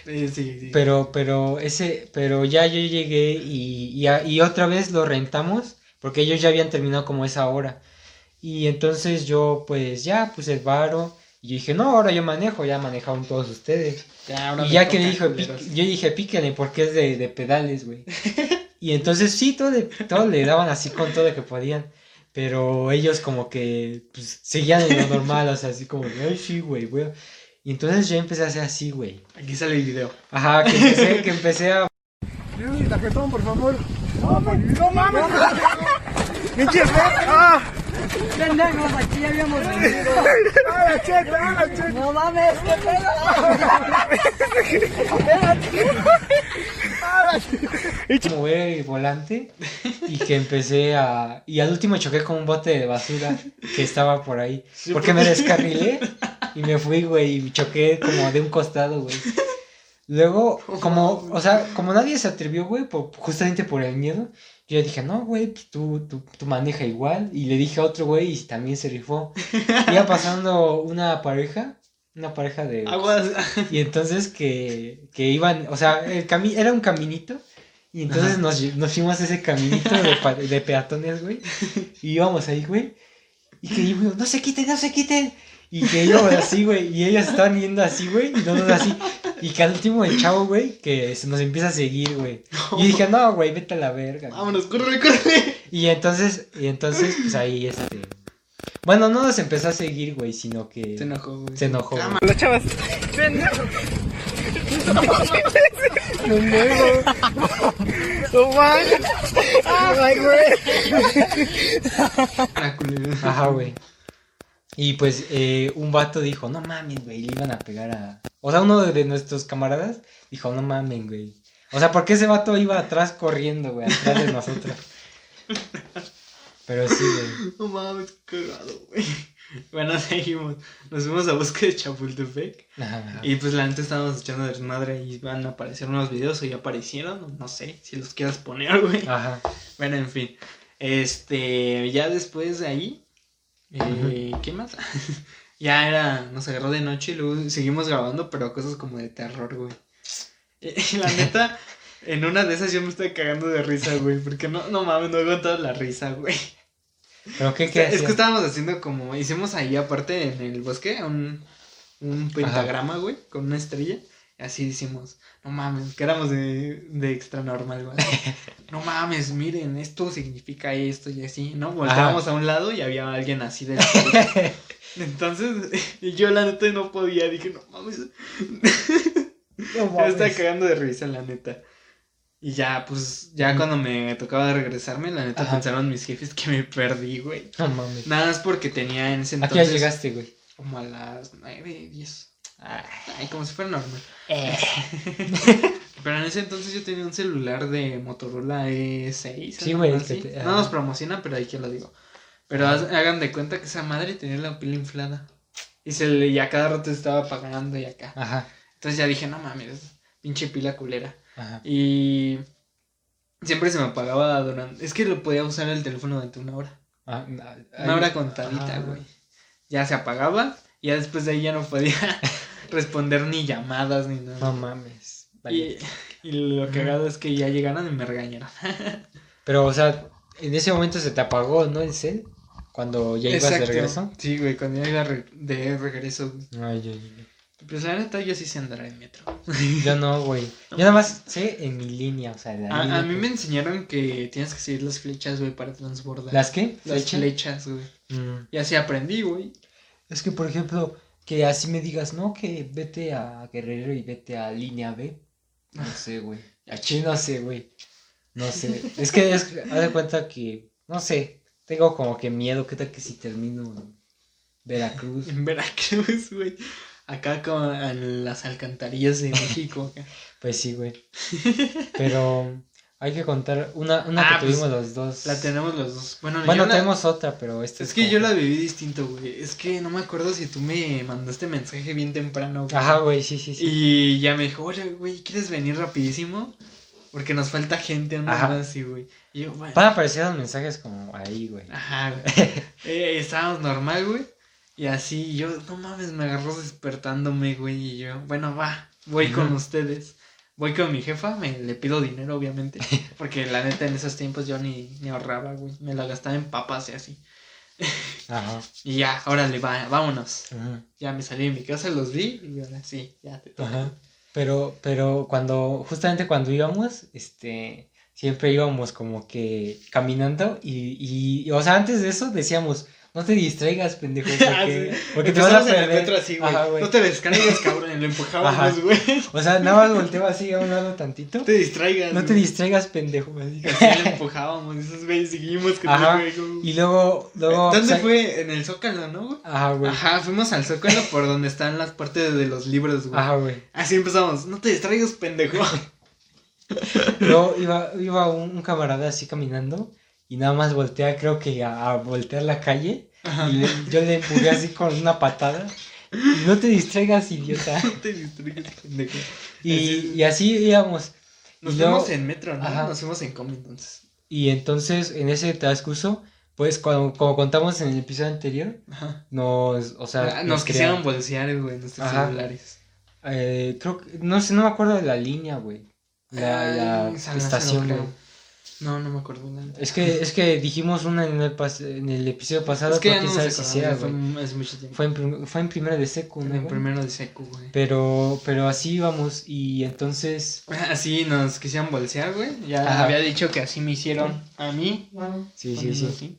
Sí, sí, sí.
Pero, pero ese, pero ya yo llegué y, y, a- y otra vez lo rentamos, porque ellos ya habían terminado como esa hora. Y entonces yo, pues ya puse el varo. Y yo dije, no, ahora yo manejo, ya manejaron todos ustedes.
Ya, ahora
Y ya que
toca,
dijo, yo dije, píquenle, porque es de, de pedales, güey. Y entonces sí, todo, le- todo le daban así con todo lo que podían. Pero ellos como que pues, seguían en lo normal, o sea, así como, ay, sí, güey, güey. Y entonces yo empecé a hacer así, güey.
Aquí sale el video.
Ajá, que empecé, que empecé a
tarjetón, por favor. No, no mames. Pinches ¡Ah!
Pendejos, aquí ya habíamos venido.
¡Ah, la checa! ¡Ah, la checa!
No mames, qué pedo.
mover el volante y que empecé a... Y al último choqué con un bote de basura que estaba por ahí. Porque me descarrilé y me fui, güey, y choqué como de un costado, güey. Luego, como, o sea, como nadie se atrevió, güey, por- justamente por el miedo, yo ya dije, no, güey, pues tú, tú, tú maneja igual. Y le dije a otro güey y también se rifó. Iba pasando una pareja, una pareja de...
Aguas.
Y entonces que, que iban, o sea, el cami era un caminito. Y entonces
Ajá.
nos, nos fuimos a ese caminito de, peatones, güey. Y íbamos ahí, güey. Y que yo, no se quiten, no se quiten. Y que íbamos así, güey. Y ellas estaban yendo así, güey. Y nosotros así. Y que al último el chavo, güey, que se nos empieza a seguir, güey. Y dije, no, güey, vete a la verga. güey".
Vámonos, corre, corre.
Y entonces, y entonces, pues ahí, este. Bueno, no nos empezó a seguir, güey, sino que
Se enojó, güey.
se enojó. güey.
Las chavas. No manches. Ay, güey.
Ah, culero.
Ajá, güey. Y pues eh, un vato dijo, no mames, güey, le iban a pegar a... O sea, uno de, de nuestros camaradas dijo, no mames, güey. O sea, porque ese vato iba atrás corriendo, güey, atrás de nosotros. Pero sí, güey.
No mames, qué cagado, güey. Bueno, seguimos. Nos fuimos a búsqueda de Chapultepec.
Ajá.
Y pues la neta estábamos echando desmadre y van a aparecer unos videos o ya aparecieron. No sé si los quieras poner, güey.
Ajá.
Bueno, en fin. Este, ya después de ahí, eh, ¿qué más? ya era, nos agarró de noche y luego seguimos grabando, pero cosas como de terror, güey. Y la neta, en una de esas yo me estoy cagando de risa, güey, porque no, no mames, no he aguantado la risa, güey.
¿Pero qué,
Es
qué
que
hacían?
estábamos haciendo como, hicimos ahí aparte en el bosque un, un pentagrama, güey, con una estrella. Y así hicimos, no mames, que éramos de, de extra normal, güey. No mames, miren, esto significa esto y así, ¿no? Voltábamos a un lado y había alguien así de Entonces, y yo la neta no podía, dije, no mames.
No
Me estaba
mames.
cagando de risa, la neta. Y ya, pues, ya cuando me tocaba regresarme, la neta
Ajá.
pensaron mis jefes que me perdí, güey.
No mames.
Nada más porque tenía en ese
¿A qué
entonces.
llegaste, güey?
Como a las 9, 10. Ay, como si fuera normal.
Eh.
Pero en ese entonces yo tenía un celular de Motorola E6.
Sí, güey,
así.
que te-
No nos promociona, pero ahí que lo digo. Pero hagan de cuenta que esa madre tenía la pila inflada. Y se le, y a cada rato se estaba apagando y acá.
Ajá.
Entonces ya dije, no mames, pinche pila culera.
Ajá.
Y siempre se me apagaba durante. Es que lo podía usar el teléfono durante una hora.
Ah,
Una
ahí-
hora contadita, güey. Ya se apagaba. Y ya después de ahí ya no podía responder ni llamadas ni nada.
No mames. Vale.
Y, y lo cagado es que ya llegaron y me regañaron.
Pero, o sea, en ese momento se te apagó, ¿no? El cel. Cuando ya ibas de regreso.
Sí, güey, cuando ya iba de regreso.
Ay, ay, ay.
Pues la neta yo sí sé andar en metro.
Yo no, güey. Yo nada más sé en mi línea, o sea, la línea
A, a mí
que-
me enseñaron que tienes que seguir las flechas, güey, para transbordar.
¿Las qué?
Las
¿Flecha?
flechas, güey.
Mm.
Y así aprendí, güey.
Es que, por ejemplo, que así me digas, no, que vete a Guerrero y vete a línea B. No sé, güey. Aquí no sé, güey. No sé. Es que, es, haz de cuenta que, no sé, tengo como que miedo. ¿Qué tal que si termino en Veracruz?
En Veracruz, güey. Acá como en las alcantarillas de México.
Pues sí, güey. Pero hay que contar una, una
Ah,
que
pues,
tuvimos los dos.
La tenemos los dos. Bueno,
Bueno,
yo la-
tenemos otra, pero esta
Es que
como
yo la viví distinto, güey. Es que no me acuerdo si tú me mandaste mensaje bien temprano, güey.
Ajá, güey, sí, sí, sí.
Y ya me dijo, oye, güey, ¿quieres venir rapidísimo? Porque nos falta gente,
Ajá.
cosa así, güey. Y yo, bueno.
Van a aparecer los mensajes como ahí, güey.
Ajá, güey. Eh, estábamos normal, güey. Y así, yo, no mames, me agarró despertándome, güey. Y yo, bueno, va, voy con ustedes. Voy con mi jefa, me le pido dinero, obviamente. Porque la neta, en esos tiempos yo ni, ni ahorraba, güey. Me la gastaba en papas y así.
Ajá.
Y ya, órale, va, vámonos.
Ajá.
Ya me salí de mi casa, los vi y ahora sí, ya te toca.
Ajá. Pero, pero cuando, justamente cuando íbamos, este, siempre íbamos como que caminando y, y, o sea, antes de eso decíamos, no te distraigas, pendejo, porque, porque te vas a
Empezamos en el
perder.
metro así, güey.
Ajá, güey.
No te descargues, cabrón. Lo empujábamos, güey.
O sea, nada más volteaba así a un lado tantito.
No te distraigas.
No te
güey.
distraigas, pendejo. así.
Así lo empujábamos. Esos güeyes seguimos con
Ajá.
el juego.
Y luego, luego.
¿Dónde
o sea,
fue? En el Zócalo, ¿no, güey?
Ajá, güey.
Ajá, fuimos al Zócalo por donde están las partes de los libros, güey.
Ajá, güey.
Así empezamos. No te distraigas, pendejo.
Luego iba, iba un, un camarada así caminando y nada más voltea, creo que a, a voltear la calle.
Ajá.
Y le- yo le empujé así con una patada. Y no te distraigas, idiota.
No te distraigas, pendejo.
Y, y así íbamos.
Nos
y
fuimos en metro, ¿no?
Ajá.
Nos fuimos en combi entonces.
Y entonces, en ese transcurso, pues, cuando, como contamos en el episodio anterior,
Ajá.
nos, o sea,
Ah, nos
crea-
quisieron bolsear, güey, nuestros
Ajá.
celulares.
eh, creo que, no sé, no me acuerdo de la línea, güey. La, la
Ay,
estación,
creo.
güey.
No, no me acuerdo.
Es que, es que dijimos una en el, pas- en el episodio pasado,
Es que no
sabe
sé
si sea,
fue,
güey.
hace mucho tiempo.
Fue en, fue en primera de secu, ¿no?
en
güey?
primero de secu, güey.
Pero, pero así íbamos y entonces...
Así nos quisieron bolsear, güey. Ya
Ajá.
había dicho que así me hicieron a mí.
Sí, sí, sí.
así.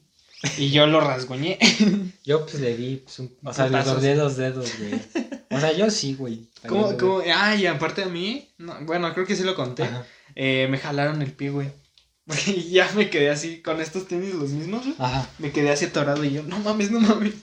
Y yo lo rasguñé.
Yo pues le di, pues, un... O sea, le
Putazos.
doblé los dedos, güey. O sea, yo sí, güey.
¿Cómo, cómo?
güey.
Ah, y aparte de mí, no, bueno, creo que sí lo conté. Eh, me jalaron el pie, güey. Y ya me quedé así, con estos tenis los mismos, güey.
Ajá.
Me quedé así atorado y yo, no mames, no mames.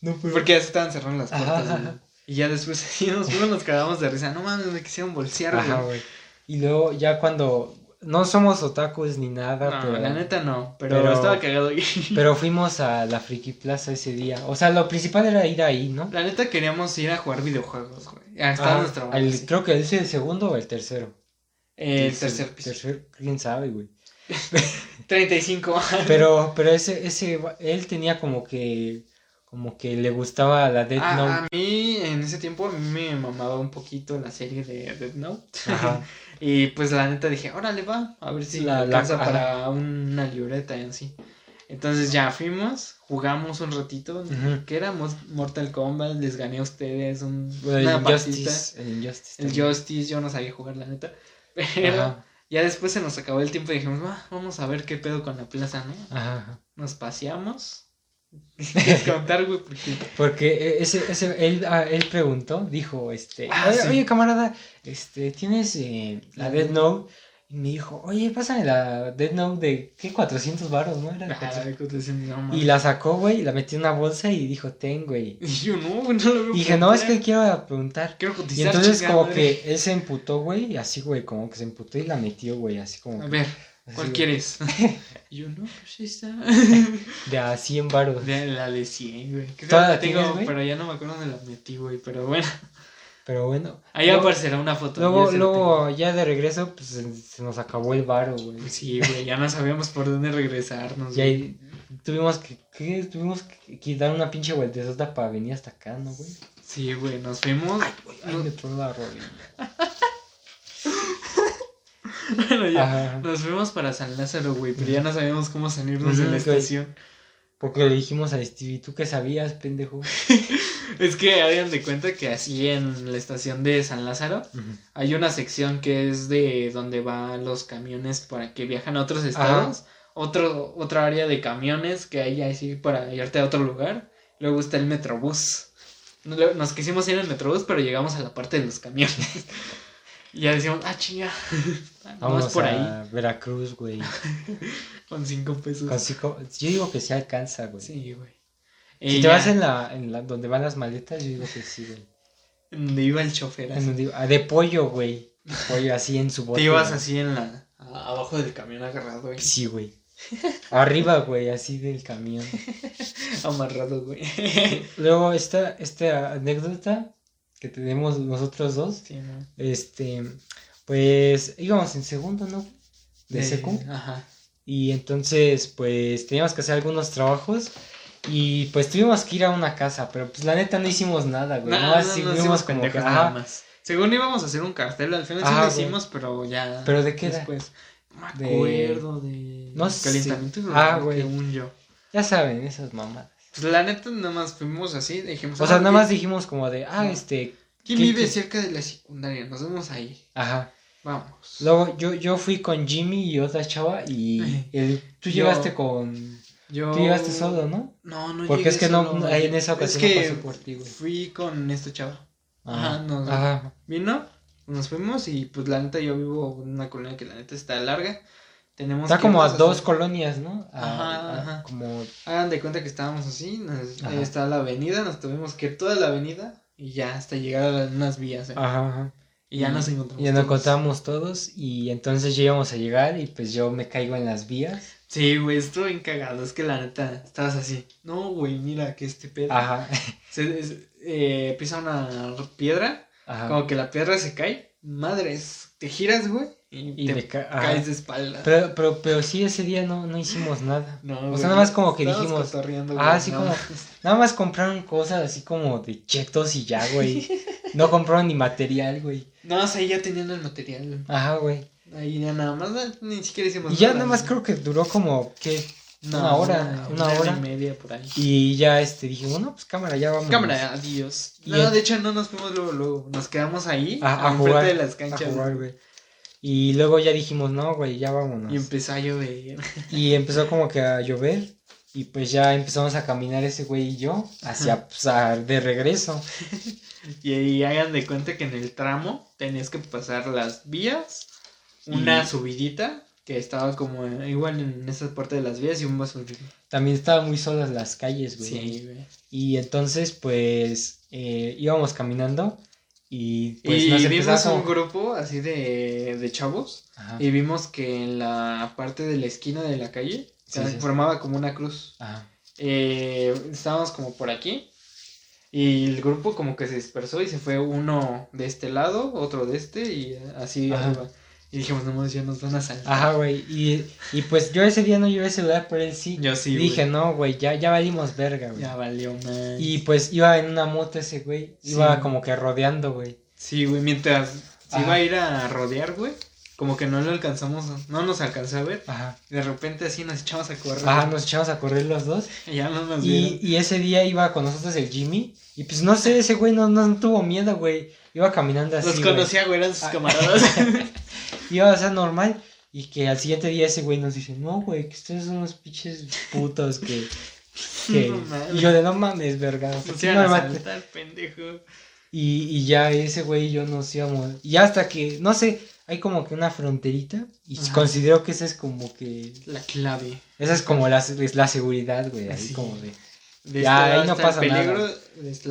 No, pero...
Porque ya se estaban cerrando las puertas,
ajá.
güey. Y ya después así nos fuimos, nos cagamos de risa. No mames, me quisieron bolsear, güey.
Ajá, güey. Y luego ya cuando... No somos otakus ni nada,
No,
pero...
la neta no, pero,
pero-
estaba cagado. Y...
Pero fuimos a la Friki Plaza ese día. O sea, lo principal era ir ahí, ¿no?
La neta queríamos ir a jugar videojuegos, güey. Ya estaba
Ah,
nuestra.
Creo que ese es el segundo o el tercero.
El
Sí,
tercer piso.
Tercer, quién sabe, güey.
35.
Pero, pero ese, ese, él tenía como que, como que le gustaba la Death
Ah,
Note.
a mí en ese tiempo a mí me mamaba un poquito la serie de Death Note.
Ajá.
y pues la neta dije, órale va, a ver si
La-
la, alcanza para una libreta y así. Entonces ya fuimos, jugamos un ratito, que era Mos- Mortal Kombat, les gané a ustedes un, una partita.
Injustice. El Injustice.
El. Justice, yo no sabía jugar la neta. Pero
Ajá,
ya después se nos acabó el tiempo y dijimos, "Va, vamos a ver qué pedo con la plaza, ¿no?
ajá.
Nos paseamos. ¿Quieres contar, güey? Porque
Porque e, ese, ese, él, ah, él preguntó, dijo, este,
Ah,
oye,
sí.
oye, camarada, este, ¿tienes eh, la Death Note? Y me dijo, oye, pásame la Death Note de, ¿qué? 400 baros, ¿no? Era de
Ajá,
400.
que te dicen, no,
Y la sacó, güey, y la metió en una bolsa y dijo, ten, güey.
Y yo, no, güey, no lo veo.
Y dije, no, es que quiero preguntar.
Quiero
Y
cotizar.
entonces
chingada
como
madre.
que él se emputó, güey, y así, güey, como que se emputó y la metió, güey, así como
A
que-
ver,
así,
¿cuál
güey,
quieres? Y yo, no, pues esta.
De a 100 baros.
De la de 100, güey. Creo que
¿Toda
la tengo,
tienes,
pero ya no me acuerdo dónde la metí, güey. Pero bueno,
Pero bueno.
ahí
luego,
aparecerá una foto.
luego,
ya
luego ya de regreso, pues se, se nos acabó el varo, güey.
Sí, güey, ya no sabíamos por dónde regresarnos.
Y
güey.
ahí tuvimos que, ¿qué? tuvimos que, que dar una pinche vueltezota para venir hasta acá, ¿no, güey?
Sí, güey, nos fuimos.
Ay, me tronó la rodilla.
Bueno, ya.
Ajá.
Nos fuimos para San Lázaro, güey, pero ya no sabíamos cómo salirnos de la
güey. Porque le dijimos a Stevie, ¿tú qué sabías, pendejo?
Es que hagan de cuenta que así en la estación de San Lázaro hay una sección que es de donde van los camiones para que viajan a otros estados. Otro, otra área de camiones que hay así para irte a otro lugar. Luego está el metrobús. Nos nos quisimos ir en el metrobús, pero llegamos a la parte de los camiones. y ya decimos, ah, chinga.
Vamos
por ahí
a Veracruz, güey.
con cinco pesos.
Con cinco- Yo digo que sí alcanza, güey.
Sí, güey.
Si te vas en la, en la donde van las maletas, yo digo que sí, güey.
Donde iba el chofer.
En
así.
donde- ah, de pollo, güey. De pollo así en su bote.
Te ibas
güey.
así en la. abajo del camión agarrado, güey.
Sí, güey. Arriba, güey, así del camión.
Amarrado, güey.
Luego, esta, esta anécdota que tenemos nosotros dos,
Sí, ¿no?
este, pues íbamos en segundo, ¿no? De secu.
Ajá.
Y entonces, pues teníamos que hacer algunos trabajos. Y pues tuvimos que ir a una casa, pero pues la neta no hicimos nada, güey.
No, no,
sí
no hicimos
como que,
nada más. Según íbamos a hacer un cartel, al final sí
Ajá,
lo
güey.
hicimos, pero ya.
¿Pero de qué era?
Después. No me
De-
acuerdo de.
No sé.
Calentamiento
Ah, güey.
según yo.
Ya saben, esas mamadas.
Pues la neta, nada más fuimos así. Dijimos.
O sea,
ah,
nada más dijimos como de, ah,
No.
este,
¿Quién
¿qué-
vive
qué?
cerca de la secundaria? Nos vemos ahí.
ajá.
Vamos.
Luego yo, yo fui con Jimmy y otra chava y el, tú
Yo-
llegaste con...
Yo.
Tú llegaste solo, ¿no?
No, no
Porque
llegué
es que no, ahí en esa ocasión
es
no por ti, güey.
Fui con esta chava. Ajá, no.
Ajá.
Vino, nos fuimos y pues la neta yo vivo en una colonia que la neta está larga. Tenemos
Está
que
como a dos colonias, ¿no? A-
Ajá,
a-
ajá.
Como...
Hagan de cuenta que estábamos así, nos- ahí está la avenida, nos tuvimos que ir toda la avenida y ya hasta llegar a unas vías. ¿eh?
Ajá, ajá.
y ya nos encontramos.
Ya nos
todos.
encontramos todos y entonces ya íbamos a llegar y pues yo me caigo en las vías.
Sí, güey, estuvo bien cagado. Es que la neta estabas así. No, güey, mira que este pedo.
Ajá.
Se, es- eh, pisa una piedra,
Ajá.
como que la piedra se cae. Madres, te giras, güey, y,
Y
te
ca-
caes de espalda.
Pero, pero, pero sí, ese día no, no hicimos nada.
No,
O sea, nada más como que dijimos, Ah,
güey,
sí,
no.
como. Nada más compraron cosas así como de chetos y ya, güey. No compraron ni material, güey.
No, o sea, ya tenían el material.
Ajá, güey.
Ahí ya nada más, eh, ni siquiera hicimos
Y ya
nada.
nada más creo que duró como, ¿qué?
No,
una hora, una hora.
y media por ahí.
Y ya este dije, bueno, pues cámara, ya vamos.
Cámara, adiós.
Y
No,
el-
de hecho no nos fuimos luego, luego. Nos quedamos ahí,
A, jugar.
de las
a jugar, güey. Y luego ya dijimos, no, güey, ya vámonos.
y empezó a llover.
Y empezó como que a llover. Y pues ya empezamos a caminar ese güey y yo hacia, pues, a- de regreso.
Y ahí hagan de cuenta que en el tramo tenías que pasar las vías, una
Y-
subidita que estaba como igual en esa parte de las vías y un basurero.
También estaban muy solas las calles, güey.
Sí, güey.
Y entonces, pues, eh, íbamos caminando y pues
y
nos
vimos un grupo así de, de chavos
Ajá,
y vimos que en la parte de la esquina de la calle se
sí.
formaba como una cruz.
ajá.
Eh, estábamos como por aquí y el grupo como que se dispersó y se fue uno de este lado, otro de este y así
Ajá.
Y dijimos, no, ya nos van a saltar.
Ajá, güey. Y, y pues yo ese día no llevé celular, pero él sí.
Yo sí,
dije, no, güey, ya, ya valimos verga, güey.
Ya valió más.
Y pues iba en una moto ese güey.
Sí.
Iba como que rodeando, güey.
Sí, güey, mientras se iba a ir a rodear, güey, como que no lo alcanzamos, no nos alcanzó a ver.
Ajá.
De repente así nos echamos a correr.
Ajá, nos echamos a correr los dos.
Y ya no nos vieron.
Y, y ese día iba con nosotros el Jimmy. Y pues no sé, ese güey no, no tuvo miedo, güey. Iba caminando así.
Los conocía, güey, eran sus
Ah.
camaradas.
Iba a ser normal. Y que al siguiente día ese güey nos dice, no, güey, que ustedes son unos pinches putos que. que...
No
y yo de no mames, verga. o sea, no me mate".
saltar, pendejo.
Y, y ya ese güey y yo nos íbamos. Y hasta que, no sé, hay como que una fronterita. Y
Ajá.
considero que esa es como que.
La clave.
Esa es como la, es la seguridad, güey. Así
Sí.
como de.
De
Ya,
este
ahí no pasa
el peligro,
nada.
de este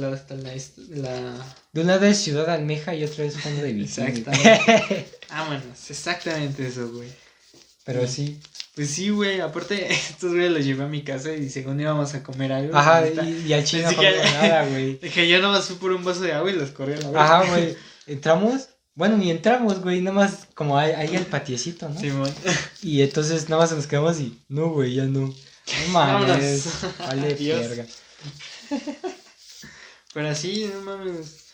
la...
De una vez Ciudad Almeja y otra vez fondo de bikini.
Exactamente. Ah, bueno, es exactamente eso, güey.
Pero sí.
Pues sí, güey, aparte, estos güeyes los llevé a mi casa y según íbamos a comer algo.
Ajá, y, y al chino no nada, güey.
Dije, yo nomás fui por un vaso de agua y los corrí a la verga.
Ajá, güey. Entramos. Bueno, ni entramos, güey. Nada más como ahí, ahí el patiecito, ¿no?
Simón.
Y entonces nada más nos quedamos y. No, güey, ya no. No mames. Vale, verga.
Pero así, no mames.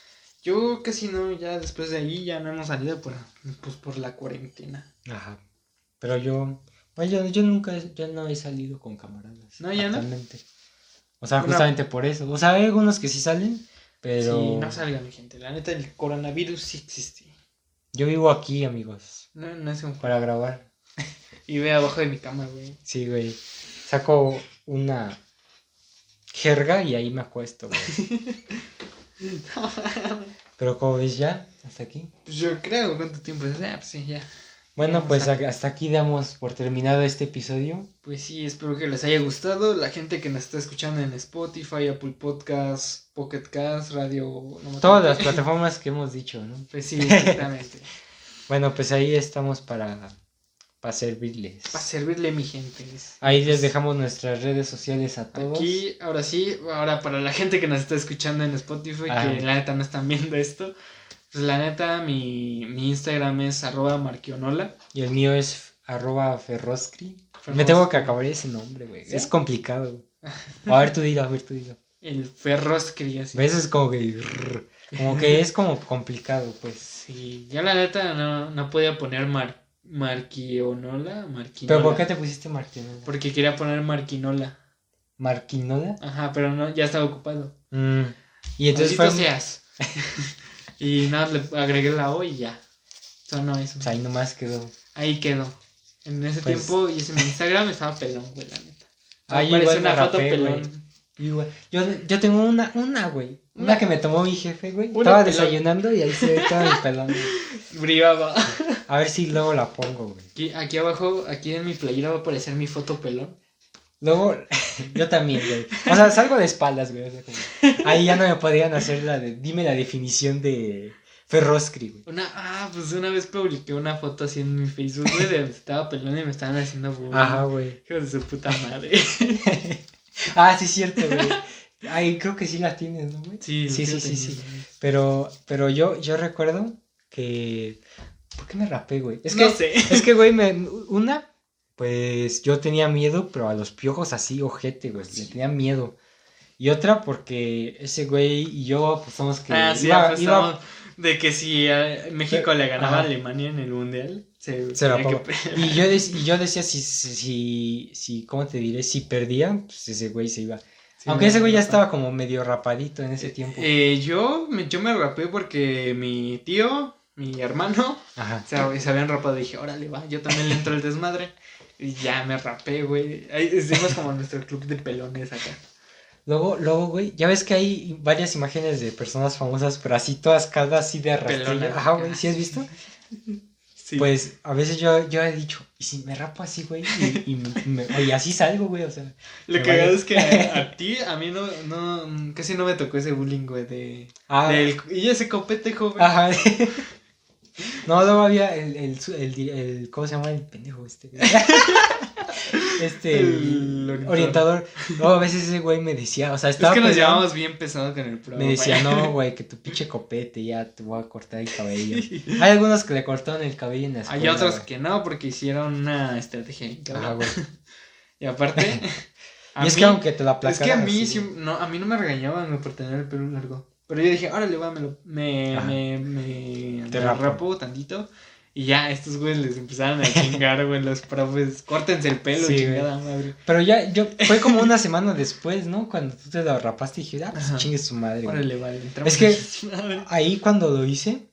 Yo casi no, ya después de ahí ya no hemos salido por, pues, por la cuarentena.
Ajá. Pero yo. Bueno, yo, yo nunca. Yo no he salido con camaradas.
No, ¿ya no?
O sea, justamente por eso. O sea, hay algunos que sí salen. Pero.
Sí, no salgan, mi gente. La neta, el coronavirus sí existe.
Yo vivo aquí, amigos.
No, no es un
Para grabar.
Y ve abajo de mi cama, güey.
Sí, güey. Saco una jerga y ahí me acuesto, güey. Pero como ves ya, hasta aquí.
Pues yo creo, ¿cuánto tiempo es? Ah, pues sí, ya.
Bueno,
Vamos
pues
a-
hasta aquí damos por terminado este episodio.
Pues sí, espero que les haya gustado. La gente que nos está escuchando en Spotify, Apple Podcasts, Pocket Cast, Radio. no
Todas las plataformas que hemos dicho, ¿no?
Pues sí, exactamente.
Bueno, pues ahí estamos para, para servirles.
Para servirle mi gente.
Ahí les dejamos nuestras redes sociales a todos.
Aquí, ahora sí, ahora para la gente que nos está escuchando en Spotify,
Ajá.
que la neta no están viendo esto, pues la neta, mi, mi Instagram es arroba marquionola.
Y el mío es arroba ferroscri. Me tengo que acabar ese nombre, güey.
¿Sí?
Es complicado. A ver, tú dilo, a ver, tú dilo.
El ferroscri, así.
¿Ves? Es como que... Como que es como complicado, pues.
Sí, yo la neta no, no podía poner mar, marquionola, marquinola.
¿Pero por qué te pusiste Marquinola?
Porque quería poner marquinola.
¿Marquinola?
Ajá, pero no, ya estaba ocupado.
Mm. Y entonces fue...
seas. y nada, le agregué la O y ya. Sonó eso.
Pues ahí nomás quedó.
Ahí quedó. En ese
Pues-
tiempo hice mi Instagram, estaba pelón, güey, la neta.
Ah, yo
Apareció una foto
rapé,
pelón.
Yo, yo tengo una, una, güey. Una, que me tomó mi jefe, güey. Estaba
pelón.
desayunando y ahí se ve todo mi pelón. güey.
Brillaba.
A ver si luego la pongo, güey.
Aquí, aquí abajo, aquí en mi playera va a aparecer mi foto pelón.
Luego, yo también, güey. O sea, salgo de espaldas, güey. o sea, como- Ahí ya no me podían hacer la de. Dime la definición de Ferroscri, güey.
Una, ah, pues una vez publiqué una foto así en mi Facebook, güey, de estaba pelón y me estaban haciendo bullying.
Ajá, güey.
Hijo de su puta madre.
Ah, sí, cierto, güey. Ay, creo que sí la tienes, ¿no, güey?
Sí,
sí, sí, sí, sí. Pero, pero yo, yo recuerdo que. ¿Por qué me rapé, güey? Es
no
que,
sé.
es que, güey, me, una, pues yo tenía miedo, pero a los piojos así, ojete, güey. Le tenía miedo. Y otra porque ese güey y yo pues somos que
Ah, sí,
iba-
de que si eh, México le ganaba
Ajá.
a Alemania en el mundial, se,
se
que
Y yo, dec- y yo decía si, si, si, si, ¿cómo te diré? Si perdía, pues ese güey se iba.
Sí,
Aunque ese güey ya estaba como medio rapadito en ese tiempo.
Eh, yo, me, yo me rapé porque mi tío, mi hermano,
Ajá.
se, se habían rapado. Y dije, órale, va, yo también le entro el desmadre. Y ya me rapé, güey. Ahí hicimos como nuestro club de pelones acá.
Luego, luego, güey, ya ves que hay varias imágenes de personas famosas, pero así todas calvas, así de arrastrillo. Ajá, güey, ¿sí has visto?
Sí.
Pues a veces yo, yo he dicho, ¿y si me rapo así, güey? Y, y me- me- y así salgo, güey, o sea.
Lo que
vale.
es que a, a ti, a mí no, no, casi no me tocó ese bullying, güey, de...
Ah,
del- y ese copete, joven.
Ajá. No, luego había el, el, el, el- ¿cómo se llama el pendejo este? Este,
El orientador.
orientador. No, a veces ese güey me decía, o sea,
es
estaba
que nos llevamos bien pesado con el programa.
Me decía, no, güey, que tu pinche copete, ya te voy a cortar el cabello. Hay algunos que le cortaron el cabello en la escuela.
Hay otros
güey.
que no, porque hicieron una estrategia.
Ajá, güey.
Y aparte...
Y es
mí-
que aunque te la
Es
aplacaran
que a mí, sí- no, a mí no me regañaban por tener el pelo largo. Pero yo dije, órale, va, me, lo, me, me, me,
Te
me
rapo.
rapo tantito. Y ya, estos güeyes les empezaron a chingar, güey, los profes. Córtense el pelo,
Sí,
chingada madre.
Pero ya, yo, fue como una semana después, ¿no? Cuando tú te lo rapaste y dije, ah, pues
Ajá.
chingue su madre, güey.
Vale.
Es que-. Ahí cuando lo hice,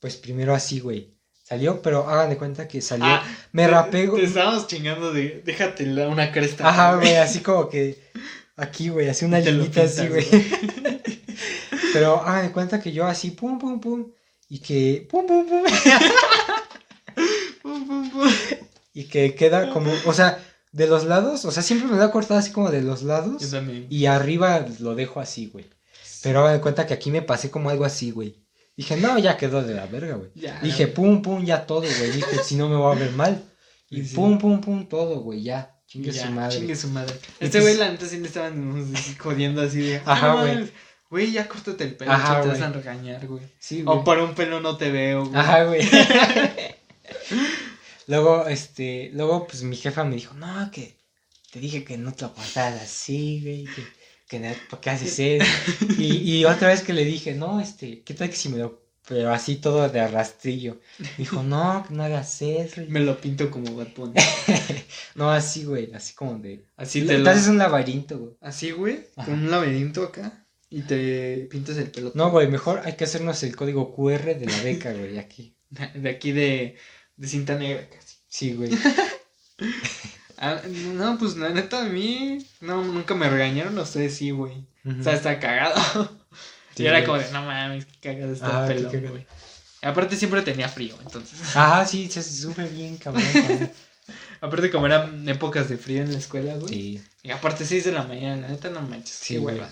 pues primero así, güey. Salió, pero hagan de cuenta que salió.
Ah,
me
te-
rapé,
Te
güey.
estábamos chingando de, déjate una cresta.
Ajá, güey, así como que aquí, güey, así una
te
linita así, güey. Pero hagan de cuenta que yo así, pum, pum, pum. Y que, pum, pum, pum.
Pum, pum, pum.
Y que queda como, o sea, de los lados, o sea, siempre me lo he cortado así como de los lados.
Yo también.
Y arriba lo dejo así, güey. Pero hagan de cuenta que aquí me pasé como algo así, güey. Dije, no, ya quedó de la verga, güey.
Ya,
Dije, pum, pum, ya todo, güey. Dije, si no me voy a ver mal. Y
Sí,
pum, pum, pum, todo, güey, ya. Chingue
Ya,
su madre.
Chingue su madre. Este
pues-
güey, la neta, sí le estaban jodiendo así de.
Ajá,
"Ah, no
güey.
Güey, ya córtate el pelo,
Ajá,
te vas
güey.
a regañar, güey.
Sí, güey.
O por un pelo no te veo, güey.
Ajá, güey. luego, este, luego, pues mi jefa me dijo, no, que te dije que no te lo pasaras así, güey, que, que ¿por qué haces eso? Y, y otra vez que le dije, no, este, ¿qué tal que si me lo, pero así todo de arrastrillo? Dijo, no, que no hagas eso.
Me lo pinto como Bunny.
No, así, güey, así como de...
Así
te
te lo.
haces un laberinto, güey.
Así, güey, con un laberinto acá. Y te pintas el pelo.
No, güey, mejor hay que hacernos el código QR de la beca, güey, aquí.
De aquí de, de cinta negra casi.
Sí, güey.
Ah, no, pues la neta a mí no, nunca me regañaron, ustedes sí, güey. O sea, está cagado.
Sí,
y era
güey.
como de, no mames, qué cagado está
Ah,
el pelo, güey. Aparte siempre tenía frío, entonces.
Ajá, sí, se sufre bien, cabrón. cabrón.
Aparte como eran épocas de frío en la escuela, güey.
Sí.
Y aparte 6 de la mañana, la neta no manches.
Sí,
qué
güey.
hueva.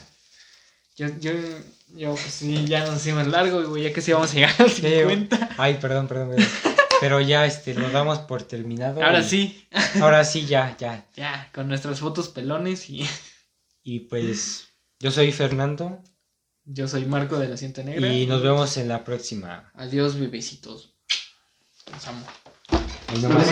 Yo, yo, yo, pues sí, ya nos hicimos largo, güey, ya que sí vamos a llegar al
Ya llegó.
50.
Ay, perdón, perdón, perdón. Pero ya, este, lo damos por terminado.
Ahora
y-
sí,
Ahora sí, ya, ya.
ya, con nuestras fotos pelones y
Y pues, yo soy Fernando
yo soy Marco de la Cinta Negra.
y nos vemos en la próxima.
Adiós, bebecitos. Los amo.
Ahí nomás,